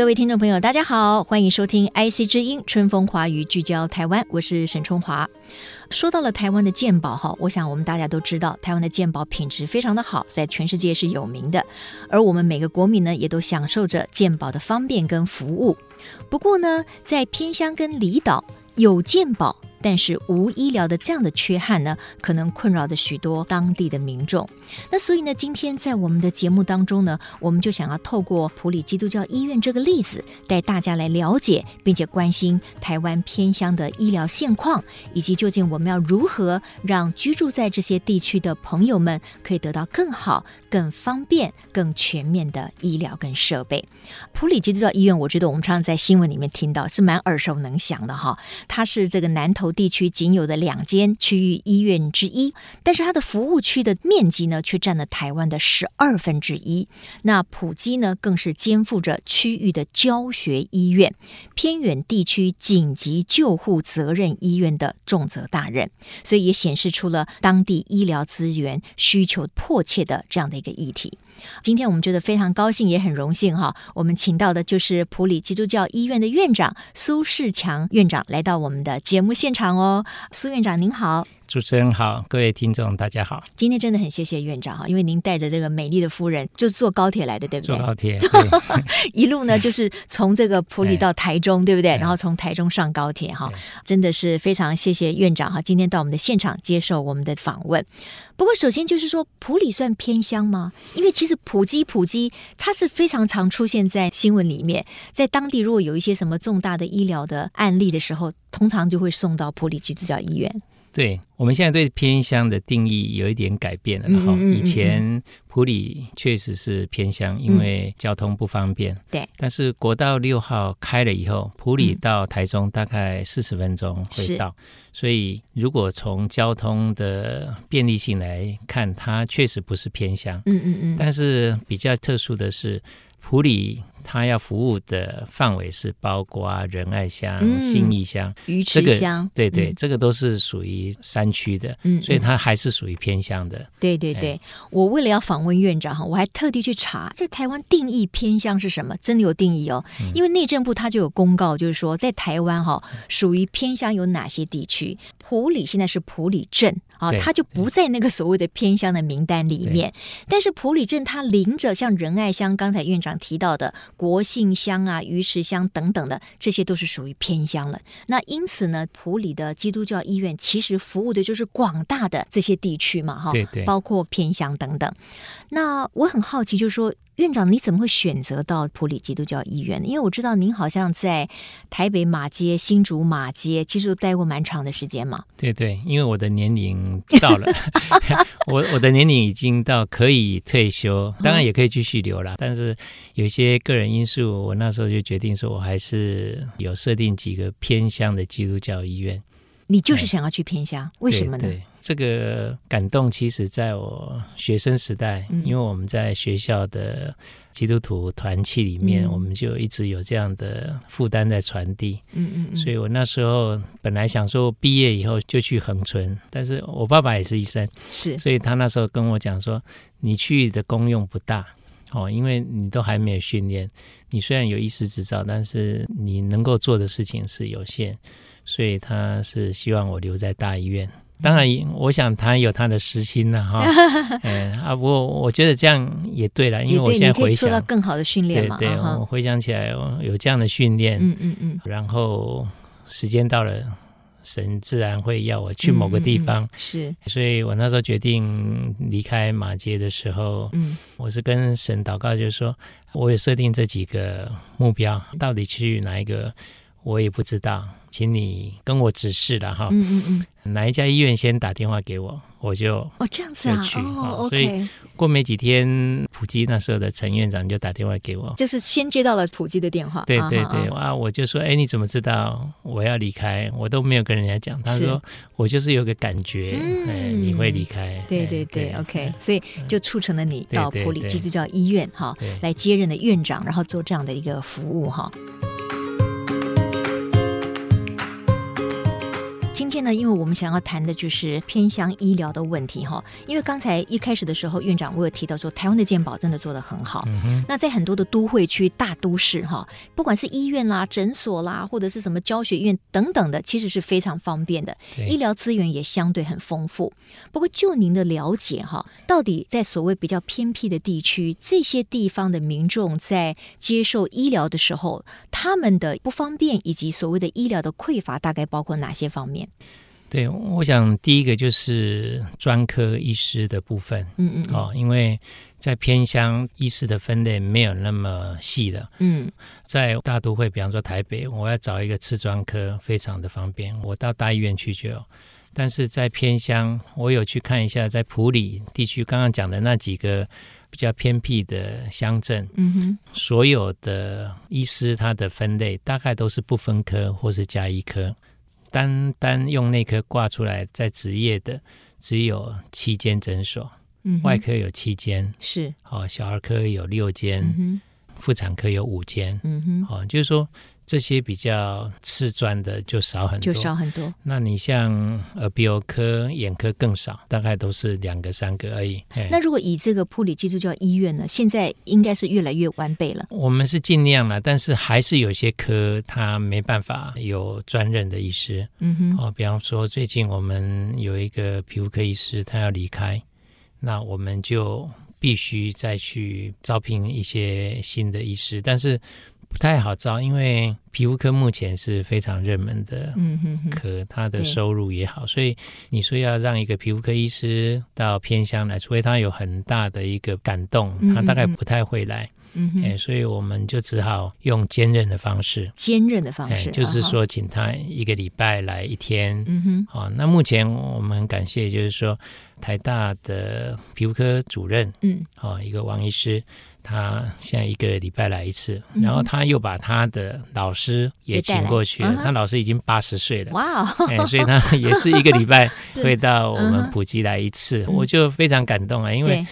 各位听众朋友，大家好，欢迎收听 IC 之音春风华语，聚焦台湾，我是沈春华。说到了台湾的鉴宝哈，我想我们大家都知道，台湾的鉴宝品质非常的好，在全世界是有名的。而我们每个国民呢，也都享受着鉴宝的方便跟服务。不过呢，在偏乡跟离岛有鉴宝，但是无医疗的这样的缺憾呢，可能困扰着许多当地的民众。那所以呢，今天在我们的节目当中呢，我们就想要透过普里基督教医院这个例子，带大家来了解并且关心台湾偏乡的医疗现况，以及究竟我们要如何让居住在这些地区的朋友们可以得到更好、更方便、更全面的医疗跟设备。普里基督教医院，我觉得我们常常在新闻里面听到，是蛮耳熟能详的哈。它是这个南投地区仅有的两间区域医院之一，但是它的服务区的面积呢，却占了台湾的十二分之一。那普基呢，更是肩负着区域的教学医院、偏远地区紧急救护责任医院的重责大任，所以也显示出了当地医疗资源需求迫切的这样的一个议题。今天我们觉得非常高兴，也很荣幸哈，我们请到的就是普里基督教医院的院长苏世强院长来到我们的节目现场哦，苏院长您好。主持人好，各位听众大家好。今天真的很谢谢院长哈，因为您带着这个美丽的夫人，就是坐高铁来的，对不对？坐高铁，一路呢就是从这个普里到台中，对不对？然后从台中上高铁哈，真的是非常谢谢院长哈，今天到我们的现场接受我们的访问。不过首先就是说，普里算偏乡吗？因为其实普基普基它是非常常出现在新闻里面，在当地如果有一些什么重大的医疗的案例的时候，通常就会送到普里基督教医院。对，我们现在对偏乡的定义有一点改变了，然后以前普里确实是偏乡，因为交通不方便。对，但是国道六号开了以后，普里到台中大概四十分钟会到，所以如果从交通的便利性来看，它确实不是偏乡。嗯嗯嗯。但是比较特殊的是，普里。他要服务的范围是包括仁爱乡、嗯、信义乡、鱼池乡，这个、对对、嗯，这个都是属于山区的，嗯，所以它还是属于偏乡的。对对对、嗯，我为了要访问院长哈，我还特地去查，在台湾定义偏乡是什么，真的有定义哦。嗯、因为内政部它就有公告，就是说在台湾哈，属于偏乡有哪些地区？普里现在是普里镇啊，它就不在那个所谓的偏乡的名单里面。但是普里镇它临着像仁爱乡，刚才院长提到的。国姓乡啊、鱼池乡等等的，这些都是属于偏乡了。那因此呢，普里的基督教医院其实服务的就是广大的这些地区嘛，哈，对对，包括偏乡等等。那我很好奇，就是说。院长，你怎么会选择到普里基督教医院呢？因为我知道您好像在台北马街、新竹马街，其实都待过蛮长的时间嘛。对对，因为我的年龄到了，我我的年龄已经到可以退休，当然也可以继续留了。但是有一些个人因素，我那时候就决定说，我还是有设定几个偏向的基督教医院。你就是想要去偏乡，嗯、为什么呢？这个感动其实在我学生时代，嗯、因为我们在学校的基督徒团契里面，嗯、我们就一直有这样的负担在传递。嗯嗯嗯。所以我那时候本来想说毕业以后就去恒春，但是我爸爸也是医生，是，所以他那时候跟我讲说，你去的功用不大哦，因为你都还没有训练，你虽然有医师执照，但是你能够做的事情是有限。所以他是希望我留在大医院，当然，我想他有他的私心了哈。嗯 啊，不过我觉得这样也对了，因为我现在回想，到更好的训练嘛。对对，我回想起来有这样的训练，嗯嗯嗯，然后时间到了，神自然会要我去某个地方。是，所以我那时候决定离开马街的时候，嗯，我是跟神祷告，就是说我也设定这几个目标，到底去哪一个？我也不知道，请你跟我指示了哈。嗯嗯嗯，哪一家医院先打电话给我，我就哦这样子啊，去哦，所以过没几天，普吉那时候的陈院长就打电话给我，就是先接到了普吉的电话。对对对，啊，我就说，哎，你怎么知道我要离开？我都没有跟人家讲。他说，我就是有个感觉，哎，你会离开。对对对，OK，所以就促成了你到普里基督教医院哈来接任的院长，然后做这样的一个服务哈。今天呢，因为我们想要谈的就是偏向医疗的问题哈。因为刚才一开始的时候，院长我有提到说，台湾的健保真的做得很好。嗯、那在很多的都会区、大都市哈，不管是医院啦、诊所啦，或者是什么教学院等等的，其实是非常方便的，医疗资源也相对很丰富。不过，就您的了解哈，到底在所谓比较偏僻的地区，这些地方的民众在接受医疗的时候，他们的不方便以及所谓的医疗的匮乏，大概包括哪些方面？对，我想第一个就是专科医师的部分，嗯嗯，哦，因为在偏乡医师的分类没有那么细的，嗯，在大都会，比方说台北，我要找一个次专科非常的方便，我到大医院去就有。但是在偏乡，我有去看一下，在普里地区刚刚讲的那几个比较偏僻的乡镇，嗯哼，所有的医师他的分类大概都是不分科或是加医科。单单用内科挂出来在职业的只有七间诊所，嗯、外科有七间，是。哦，小儿科有六间，嗯、哼。妇产科有五间，嗯哼，哦，就是说。这些比较次专的就少很多，就少很多。那你像耳鼻喉科、眼科更少，大概都是两个、三个而已。那如果以这个普里基督教医院呢，现在应该是越来越完备了。我们是尽量了，但是还是有些科他没办法有专任的医师。嗯哼，哦，比方说最近我们有一个皮肤科医师，他要离开，那我们就必须再去招聘一些新的医师，但是。不太好招，因为皮肤科目前是非常热门的科，嗯、哼哼它的收入也好，所以你说要让一个皮肤科医师到偏乡来，除非他有很大的一个感动，他大概不太会来。嗯哼、欸，所以我们就只好用兼任的方式，兼任的方式，欸、就是说请他一个礼拜来一天。嗯哼，好、哦，那目前我们很感谢，就是说台大的皮肤科主任，嗯，好、哦，一个王医师。他现在一个礼拜来一次，然后他又把他的老师也请过去了。他老师已经八十岁了，哇、哎！所以他也是一个礼拜 会到我们普吉来一次，我就非常感动啊，因为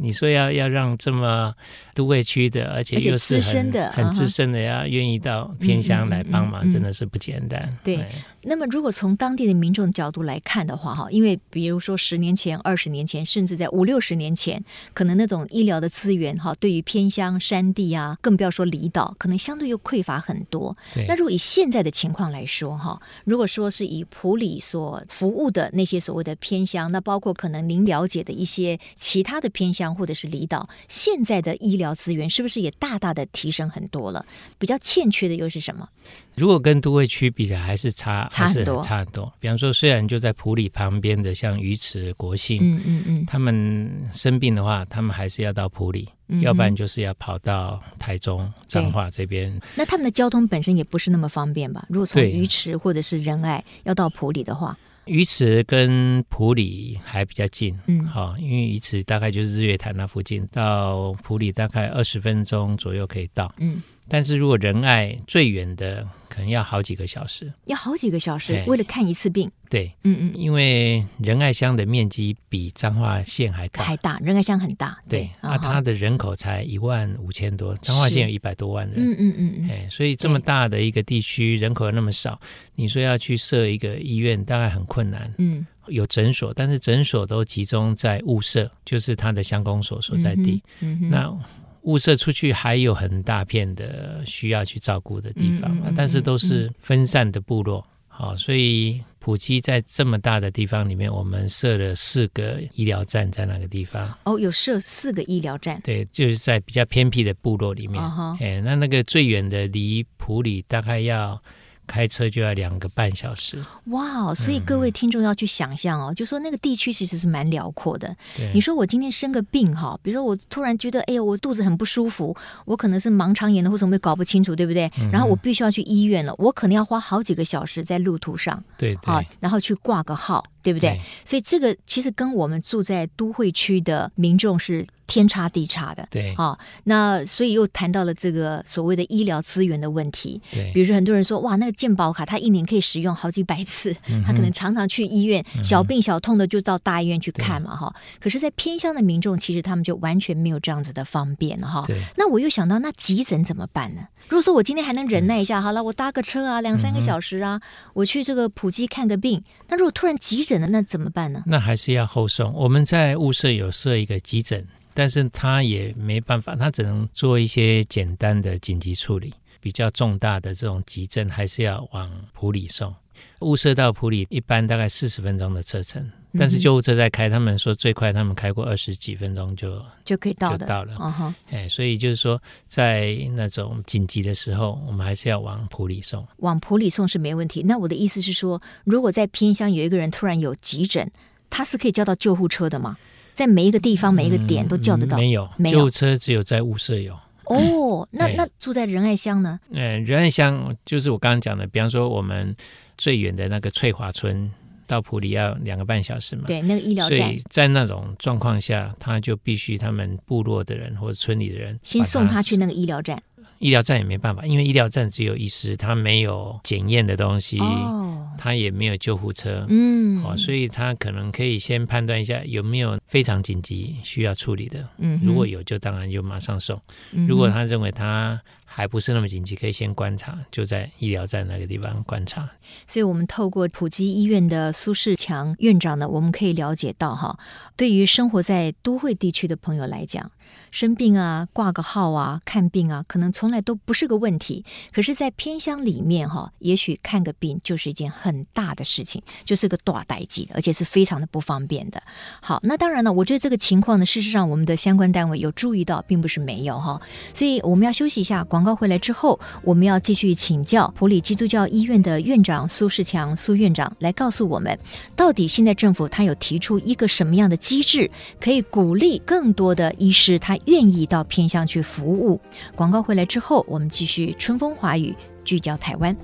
你说要要让这么。都会区的，而且又是很资深的，很资深的，要愿意到偏乡来帮忙，真的是不简单。对，那么如果从当地的民众角度来看的话，哈，因为比如说十年前、二十年前，甚至在五六十年前，可能那种医疗的资源，哈，对于偏乡山地啊，更不要说离岛，可能相对又匮乏很多。对。那如果以现在的情况来说，哈，如果说是以普里所服务的那些所谓的偏乡，那包括可能您了解的一些其他的偏乡或者是离岛，现在的医疗。资源是不是也大大的提升很多了？比较欠缺的又是什么？如果跟都会区比起来，还是差，差很多，差很多。比方说，虽然就在普里旁边的，像鱼池、国姓，嗯嗯嗯，他们生病的话，他们还是要到普里，要不然就是要跑到台中、彰化这边。那他们的交通本身也不是那么方便吧？如果从鱼池或者是仁爱要到埔里的话。鱼池跟普里还比较近，嗯，好，因为鱼池大概就是日月潭那附近，到普里大概二十分钟左右可以到，嗯。但是如果仁爱最远的，可能要好几个小时，要好几个小时，为了看一次病。对，嗯嗯，因为仁爱乡的面积比彰化县还大，还大，仁爱乡很大。对，啊，它的人口才一万五千多，彰化县有一百多万人。嗯嗯嗯嗯，哎，所以这么大的一个地区，人口又那么少，你说要去设一个医院，大概很困难。嗯，有诊所，但是诊所都集中在雾社，就是它的乡公所所在地。嗯嗯，那。雾社出去还有很大片的需要去照顾的地方，但是都是分散的部落。好、嗯，所以普基在这么大的地方里面，我们设了四个医疗站在那个地方。哦，有设四个医疗站？对，就是在比较偏僻的部落里面。哎、哦哈，那那个最远的离普里大概要开车就要两个半小时。哇，所以各位听众要去想象哦，嗯、就说那个地区其实是蛮辽阔的。对你说我今天生个病哈，比如说我突然觉得哎呀我肚子很不舒服，我可能是盲肠炎的或什么也搞不清楚，对不对？嗯、然后我必须要去医院了，我可能要花好几个小时在路途上，对对，啊，然后去挂个号。对不对？对，所以这个其实跟我们住在都会区的民众是天差地差的。对，啊，那所以又谈到了这个所谓的医疗资源的问题。对，比如说很多人说，哇，那个健保卡他一年可以使用好几百次，嗯、他可能常常去医院，小病小痛的就到大医院去看嘛，哈、嗯。可是，在偏乡的民众，其实他们就完全没有这样子的方便了，哈。对。那我又想到，那急诊怎么办呢？如果说我今天还能忍耐一下，好了，我搭个车啊，两三个小时啊，嗯、我去这个普及看个病。那如果突然急诊了，那怎么办呢？那还是要后送。我们在物社有设一个急诊，但是他也没办法，他只能做一些简单的紧急处理。比较重大的这种急症，还是要往普里送。雾社到普里一般大概四十分钟的车程，但是救护车在开，他们说最快他们开过二十几分钟就就可以到就到了。嗯哼，哎，所以就是说，在那种紧急的时候，我们还是要往普里送。往普里送是没问题。那我的意思是说，如果在偏乡有一个人突然有急诊，他是可以叫到救护车的吗？在每一个地方、每一个点都叫得到？嗯、没有，没有，救护车只有在雾社有。哦，那那住在仁爱乡呢？嗯，仁爱乡就是我刚刚讲的，比方说我们。最远的那个翠华村到普里要两个半小时嘛？对，那个医疗站。所以在那种状况下，他就必须他们部落的人或者村里的人先送他去那个医疗站。医疗站也没办法，因为医疗站只有医师，他没有检验的东西，哦、他也没有救护车，嗯，哦，所以他可能可以先判断一下有没有非常紧急需要处理的，嗯，如果有就当然就马上送，嗯、如果他认为他。还不是那么紧急，可以先观察，就在医疗站那个地方观察。所以，我们透过普及医院的苏世强院长呢，我们可以了解到，哈，对于生活在都会地区的朋友来讲。生病啊，挂个号啊，看病啊，可能从来都不是个问题。可是，在偏乡里面哈，也许看个病就是一件很大的事情，就是个大代志，而且是非常的不方便的。好，那当然了，我觉得这个情况呢，事实上我们的相关单位有注意到，并不是没有哈。所以我们要休息一下，广告回来之后，我们要继续请教普里基督教医院的院长苏世强苏院长来告诉我们，到底现在政府他有提出一个什么样的机制，可以鼓励更多的医师他。愿意到偏乡去服务。广告回来之后，我们继续春风华雨，聚焦台湾。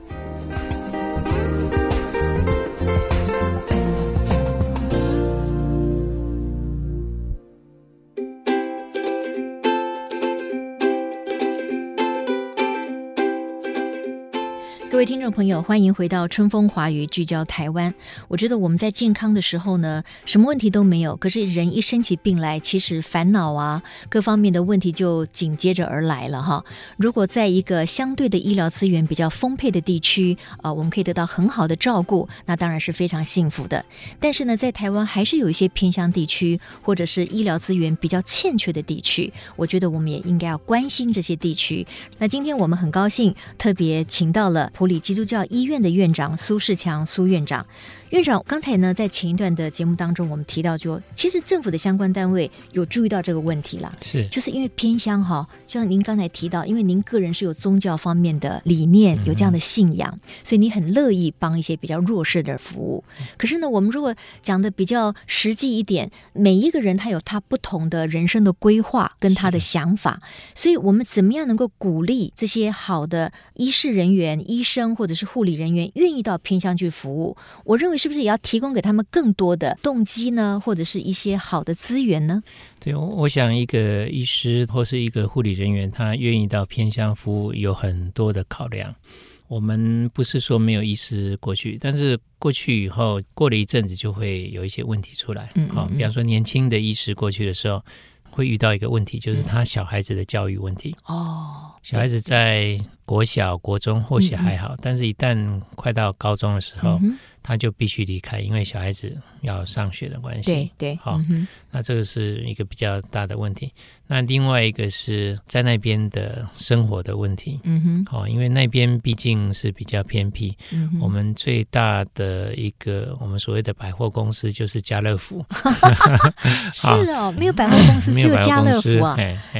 各位听众朋友，欢迎回到春风华语聚焦台湾。我觉得我们在健康的时候呢，什么问题都没有。可是人一生起病来，其实烦恼啊，各方面的问题就紧接着而来了哈。如果在一个相对的医疗资源比较丰沛的地区，呃，我们可以得到很好的照顾，那当然是非常幸福的。但是呢，在台湾还是有一些偏乡地区，或者是医疗资源比较欠缺的地区，我觉得我们也应该要关心这些地区。那今天我们很高兴，特别请到了埔里基督教医院的院长苏世强苏院长。院长，刚才呢，在前一段的节目当中，我们提到就，就其实政府的相关单位有注意到这个问题了，是，就是因为偏乡哈，就像您刚才提到，因为您个人是有宗教方面的理念，有这样的信仰，嗯、所以你很乐意帮一些比较弱势的服务。可是呢，我们如果讲的比较实际一点，每一个人他有他不同的人生的规划跟他的想法，所以我们怎么样能够鼓励这些好的医事人员、医生或者是护理人员愿意到偏乡去服务？我认为。是不是也要提供给他们更多的动机呢，或者是一些好的资源呢？对，我想一个医师或是一个护理人员，他愿意到偏乡服务，有很多的考量。我们不是说没有医师过去，但是过去以后，过了一阵子就会有一些问题出来。嗯，嗯，嗯，好，比方说年轻的医师过去的时候，会遇到一个问题，就是他小孩子的教育问题。哦，小孩子在国小、国中或许还好，但是一旦快到高中的时候，嗯他就必须离开，因为小孩子要上学的关系。对对，好，嗯、那这个是一个比较大的问题。那另外一个是在那边的生活的问题。嗯哼，好，因为那边毕竟是比较偏僻。嗯，我们最大的一个我们所谓的百货公司就是家乐福。是哦，没有百货公司，只有家乐福啊。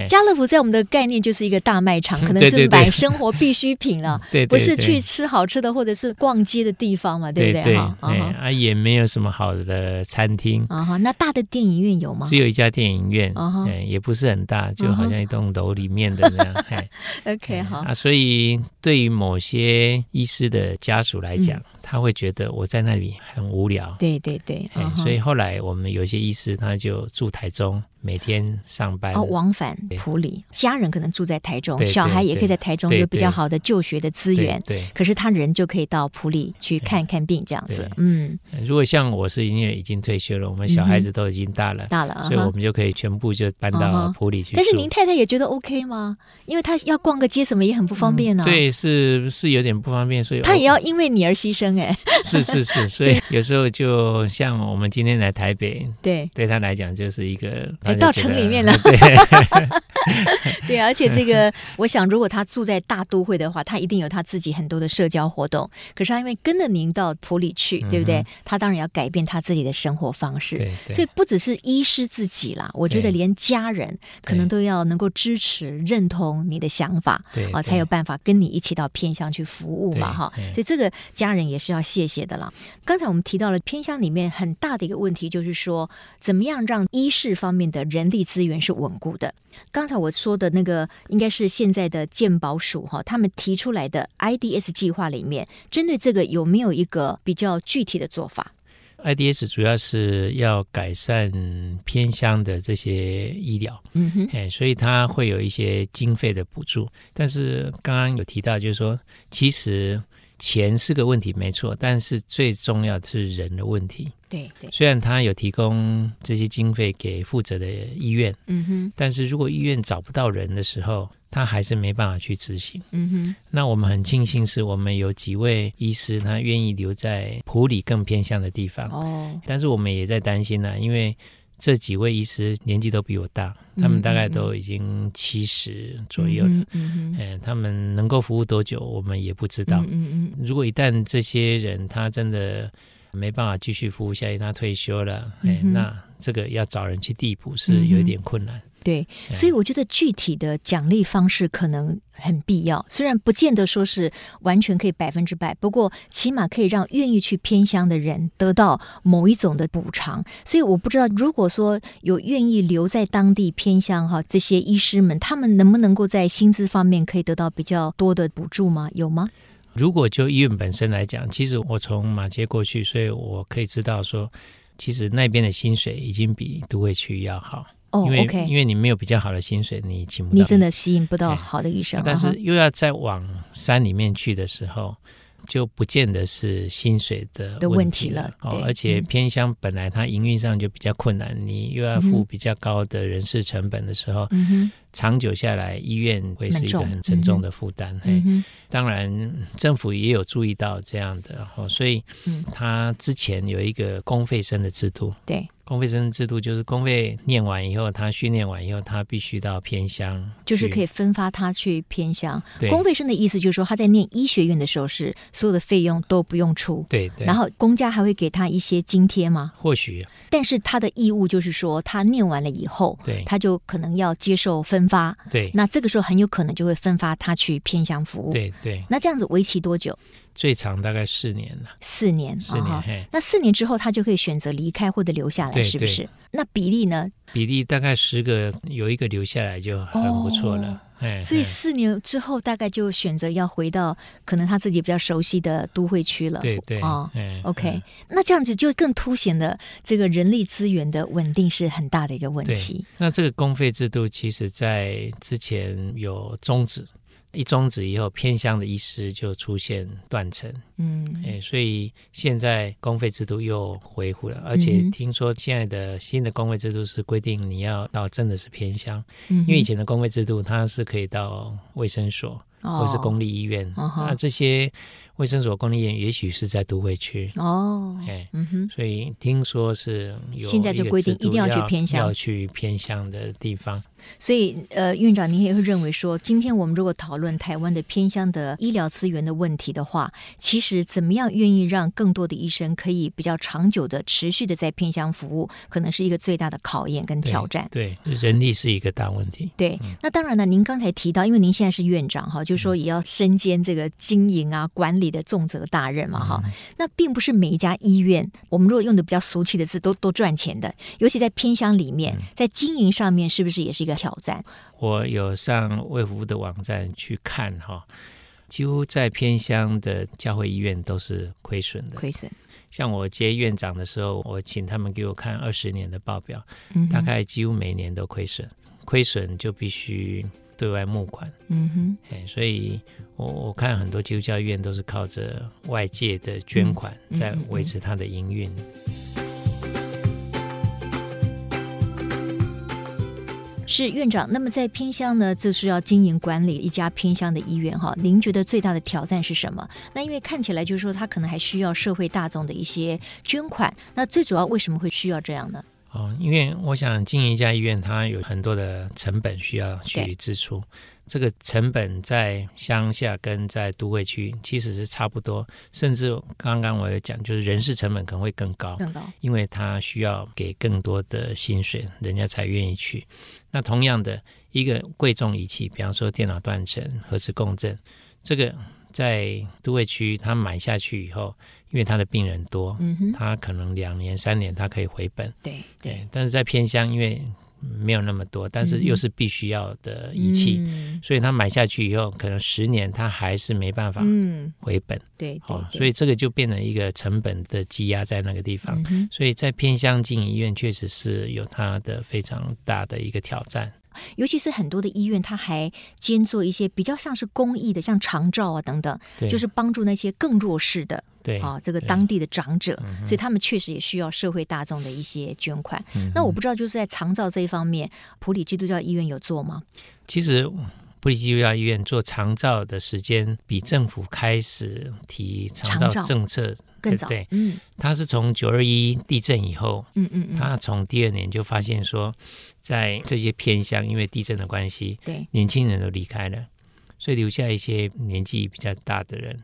家乐福在我们的概念就是一个大卖场，可能是买生活必需品了，对，不是去吃好吃的或者是逛街的地方嘛，对不对？哈，啊，也没有什么好的餐厅啊哈。那大的电影院有吗？只有一家电影院，嗯，也不是很大，就好像一栋楼里面的那样。OK，好啊，所以对于某些医师的家属来讲。他会觉得我在那里很无聊，对对对，嗯、所以后来我们有些医师他就住台中。每天上班哦，往返普里，家人可能住在台中，小孩也可以在台中有比较好的就学的资源。对，可是他人就可以到普里去看看病这样子。嗯，如果像我是因为已经退休了，我们小孩子都已经大了，大了，所以我们就可以全部就搬到普里去。但是您太太也觉得 OK 吗？因为他要逛个街什么也很不方便呢。对，是是有点不方便，所以他也要因为你而牺牲哎。是是是，所以有时候就像我们今天来台北，对，对他来讲就是一个。到城里面了，对，对而且这个，我想，如果他住在大都会的话，他一定有他自己很多的社交活动。可是他因为跟着您到普里去，对不对？他当然要改变他自己的生活方式。所以不只是医师自己啦，我觉得连家人可能都要能够支持、认同你的想法，对啊，才有办法跟你一起到偏乡去服务嘛，哈。所以这个家人也是要谢谢的啦。刚才我们提到了偏乡里面很大的一个问题，就是说怎么样让医事方面的人力资源。是稳固的。刚才我说的那个，应该是现在的健保署哈，他们提出来的 IDS 计划里面，针对这个有没有一个比较具体的做法？IDS 主要是要改善偏乡的这些医疗，嗯哼，哎，所以它会有一些经费的补助。但是刚刚有提到，就是说，其实钱是个问题，没错，但是最重要的是人的问题。对对，虽然他有提供这些经费给负责的医院，嗯哼，但是如果医院找不到人的时候，他还是没办法去执行，嗯哼。那我们很庆幸是我们有几位医师，他愿意留在普里更偏向的地方，哦。但是我们也在担心呢、啊，因为这几位医师年纪都比我大，他们大概都已经七十左右了，嗯嗯，他们能够服务多久，我们也不知道，嗯嗯。如果一旦这些人他真的没办法继续服务下去，他退休了，哎、嗯，那这个要找人去递补是有一点困难。嗯、对，所以我觉得具体的奖励方式可能很必要，虽然不见得说是完全可以百分之百，不过起码可以让愿意去偏乡的人得到某一种的补偿。所以我不知道，如果说有愿意留在当地偏乡哈，这些医师们，他们能不能够在薪资方面可以得到比较多的补助吗？有吗？如果就医院本身来讲，其实我从马街过去，所以我可以知道说，其实那边的薪水已经比都会区要好。哦，因为 okay 因为你没有比较好的薪水，你请不到，你真的吸引不到好的医生。但是又要再往山里面去的时候，就不见得是薪水的问题了，问题了哦。而且偏乡本来它营运上就比较困难，嗯、你又要付比较高的人事成本的时候。嗯长久下来，医院会是一个很沉重的负担。嗯、嘿，当然政府也有注意到这样的，哦，所以他之前有一个公费生的制度。对，公费生制度就是公费念完以后，他训练完以后，他必须到偏乡，就是可以分发他去偏乡。对公费生的意思就是说，他在念医学院的时候是所有的费用都不用出。对对。然后公家还会给他一些津贴吗？或许。但是他的义务就是说，他念完了以后，对，他就可能要接受分。分发对，那这个时候很有可能就会分发他去偏向服务。对对，那这样子为期多久？最长大概四年了。四年，四年。那四年之后，他就可以选择离开或者留下来，是不是？那比例呢？比例大概十个有一个留下来就很不错了。所以四年之后，大概就选择要回到可能他自己比较熟悉的都会区了。对对。哦，OK，那这样子就更凸显了这个人力资源的稳定是很大的一个问题。那这个公费制度，其实在之前有终止。一终止以后，偏乡的医师就出现断层，嗯，哎，所以现在公费制度又恢复了，而且听说现在的新的公费制度是规定你要到真的是偏乡，嗯，因为以前的公费制度它是可以到卫生所或是公立医院，哦，那这些卫生所公立医院也许是在都会区哦，哎，嗯哼，所以听说是有现在就规定一定要去偏乡，要去偏乡的地方。所以，呃，院长，您也会认为说，今天我们如果讨论台湾的偏乡的医疗资源的问题的话，其实怎么样愿意让更多的医生可以比较长久的、持续的在偏乡服务，可能是一个最大的考验跟挑战。对，对，人力是一个大问题。对，那当然了，您刚才提到，因为您现在是院长哈，就是说也要身兼这个经营啊、管理的重责大任嘛哈。嗯、那并不是每一家医院，我们如果用的比较俗气的字，都都赚钱的，尤其在偏乡里面，在经营上面，是不是也是一个挑战？我有上卫福部的网站去看哈，几乎在偏乡的教会医院都是亏损的。亏损。像我接院长的时候，我请他们给我看二十年的报表，嗯、大概几乎每年都亏损。亏损就必须对外募款。嗯哼，所以我我看很多基督教医院都是靠着外界的捐款在维持它的营运。嗯嗯是院长，那么在偏乡呢，就是要经营管理一家偏乡的医院哈。您觉得最大的挑战是什么？那因为看起来就是说，他可能还需要社会大众的一些捐款。那最主要为什么会需要这样呢？哦，因为我想经营一家医院，它有很多的成本需要去支出。这个成本在乡下跟在都会区其实是差不多，甚至刚刚我有讲，就是人事成本可能会更高，更高，因为他需要给更多的薪水，人家才愿意去。那同样的一个贵重仪器，比方说电脑断层、核磁共振，这个在都会区他买下去以后，因为他的病人多，他可能两年三年他可以回本，对。但是在偏乡，因为没有那么多，但是又是必须要的仪器，嗯、所以他买下去以后，可能十年他还是没办法回本。嗯、对，对，对、哦，所以这个就变成一个成本的积压在那个地方。嗯、所以在偏乡经营医院，确实是有它的非常大的一个挑战。尤其是很多的医院，他还兼做一些比较像是公益的，像长照啊等等，就是帮助那些更弱势的，对啊，这个当地的长者，对所以他们确实也需要社会大众的一些捐款。嗯、那我不知道，就是在长照这一方面，普里基督教医院有做吗？其实。埔里基督教医院做长照的时间比政府开始提长照政策更早。对，嗯，他是从九二一地震以后，嗯嗯嗯，他从第二年就发现说，在这些偏乡，因为地震的关系，对，年轻人都离开了，所以留下一些年纪比较大的人，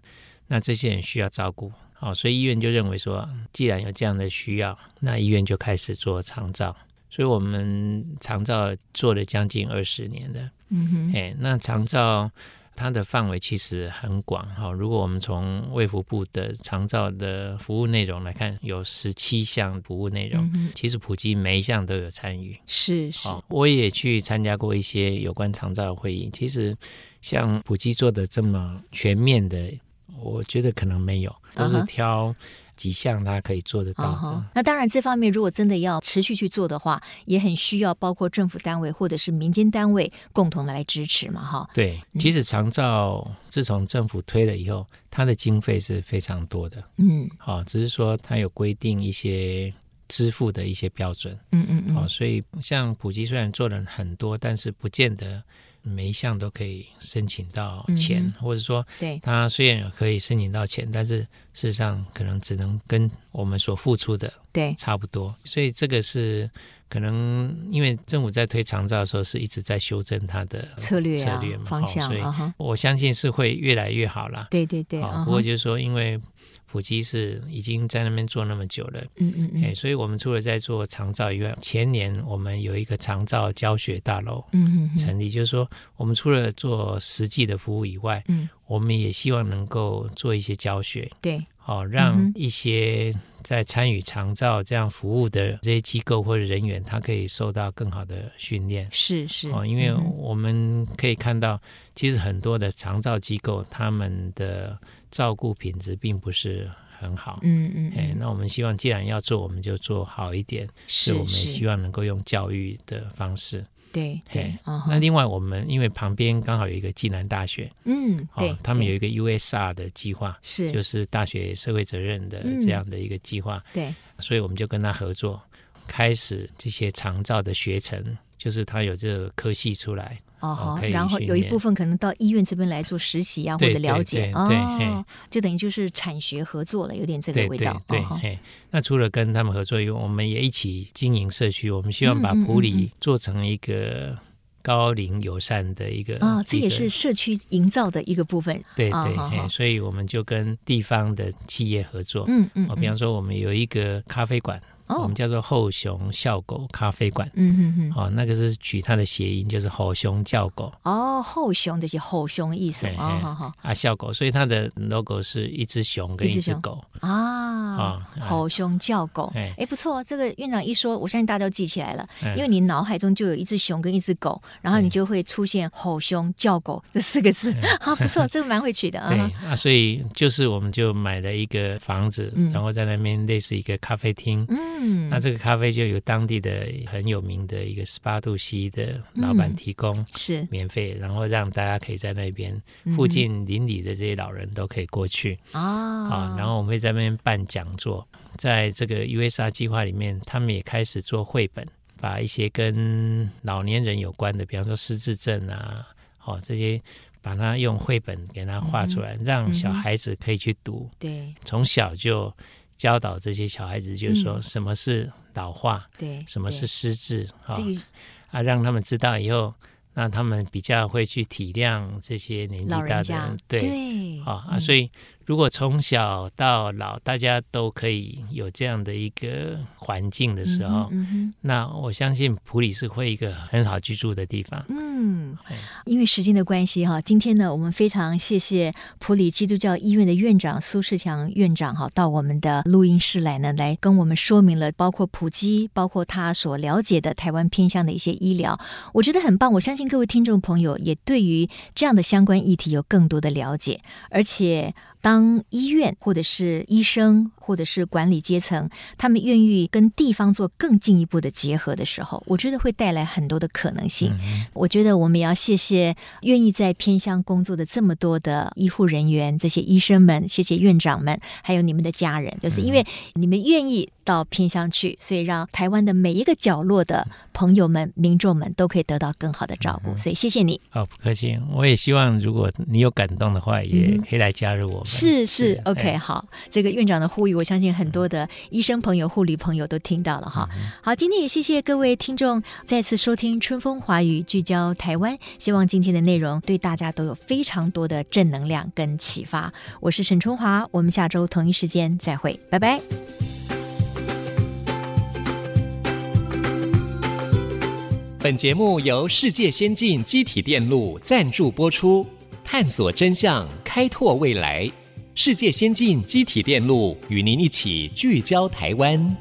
那这些人需要照顾，好，所以医院就认为说，既然有这样的需要，那医院就开始做长照。所以我们长照做了将近二十年的，嗯哼，哎，那长照它的范围其实很广哈。如果我们从卫福部的长照的服务内容来看，有十七项服务内容，嗯、其实普及每一项都有参与。是是，我也去参加过一些有关长照的会议。其实像普及做的这么全面的，我觉得可能没有，都是挑。几项他可以做得到的。哦。那当然，这方面如果真的要持续去做的话，也很需要包括政府单位或者是民间单位共同来支持嘛，哈。对，其实长照自从政府推了以后，它的经费是非常多的。嗯，好，只是说它有规定一些支付的一些标准。嗯嗯嗯。好，所以像普及虽然做了很多，但是不见得。每一项都可以申请到钱，嗯、或者说，对，它虽然可以申请到钱，但是事实上可能只能跟我们所付出的对差不多。所以这个是可能，因为政府在推长照的时候是一直在修正它的策略、啊、策略嘛方向，所以我相信是会越来越好啦。对对对，不过就是说，因为。普及是已经在那边做那么久了，嗯嗯嗯，所以我们除了在做长照以外，前年我们有一个长照教学大楼，嗯嗯，成立，就是说我们除了做实际的服务以外，嗯，我们也希望能够做一些教学，对，好让一些在参与长照这样服务的这些机构或者人员，他可以受到更好的训练，是是，哦，因为我们可以看到，其实很多的长照机构他们的。照顾品质并不是很好，嗯嗯，哎，那我们希望既然要做，我们就做好一点，是，我们也希望能够用教育的方式，对对。那另外，我们因为旁边刚好有一个暨南大学，嗯，对，他们有一个 USR 的计划，是，就是大学社会责任的这样的一个计划，对，所以我们就跟他合作，开始这些长照的学程，就是他有这个科系出来。哦，然后有一部分可能到医院这边来做实习啊，或者了解哦，就等于就是产学合作了，有点这个味道。对，那除了跟他们合作以外，我们也一起经营社区。我们希望把普里做成一个高龄友善的一个啊，这也是社区营造的一个部分。对对，所以我们就跟地方的企业合作。嗯嗯，比方说我们有一个咖啡馆。Oh. 我们叫做后熊笑狗咖啡馆，嗯哼哼，哦，那个是取它的谐音，就是吼熊叫狗。哦，后熊就是吼熊的意思，哦，好好啊，笑狗，所以它的 logo 是一只熊跟一只狗啊，啊吼熊叫狗，哎，不错，这个院长一说，我相信大家都记起来了，因为你脑海中就有一只熊跟一只狗，然后你就会出现吼熊叫狗这四个字，好，不错，这个蛮会取的啊。对啊，所以就是我们就买了一个房子，然后在那边类似一个咖啡厅，嗯。嗯，那这个咖啡就由当地的很有名的一个十八度 C 的老板提供，是。免费，然后让大家可以在那边附近邻里的这些老人都可以过去。啊，啊，然后我们会在那边办讲座，在这个 USR 计划里面，他们也开始做绘本，把一些跟老年人有关的，比方说失智症啊，哦这些，把它用绘本给它画出来，让小孩子可以去读，对，从小就。教导这些小孩子，就是说什么是老化，对，什么是失智，啊，啊，让他们知道以后，那他们比较会去体谅这些年纪大的人，对，啊啊，所以。如果从小到老，大家都可以有这样的一个环境的时候，嗯嗯、那我相信普里是会一个很好居住的地方。嗯，因为时间的关系哈，今天呢，我们非常谢谢普里基督教医院的院长苏世强院长哈，到我们的录音室来呢，来跟我们说明了包括普基，包括他所了解的台湾偏向的一些医疗，我觉得很棒。我相信各位听众朋友也对于这样的相关议题有更多的了解，而且。当医院或者是医生或者是管理阶层，他们愿意跟地方做更进一步的结合的时候，我觉得会带来很多的可能性。嗯、我觉得我们也要谢谢愿意在偏乡工作的这么多的医护人员，这些医生们，谢谢院长们，还有你们的家人，就是因为你们愿意到偏乡去，所以让台湾的每一个角落的朋友们、民众们都可以得到更好的照顾。所以谢谢你。好，不客气。我也希望如果你有感动的话，也可以来加入我们。是是，OK，好，这个院长的呼吁，我相信很多的医生朋友、护理朋友都听到了哈。好，今天也谢谢各位听众再次收听《春风华语》，聚焦台湾。希望今天的内容对大家都有非常多的正能量跟启发。我是沈春华，我们下周同一时间再会，拜拜。本节目由世界先进机体电路赞助播出。探索真相，开拓未来。世界先进机体电路与您一起聚焦台湾。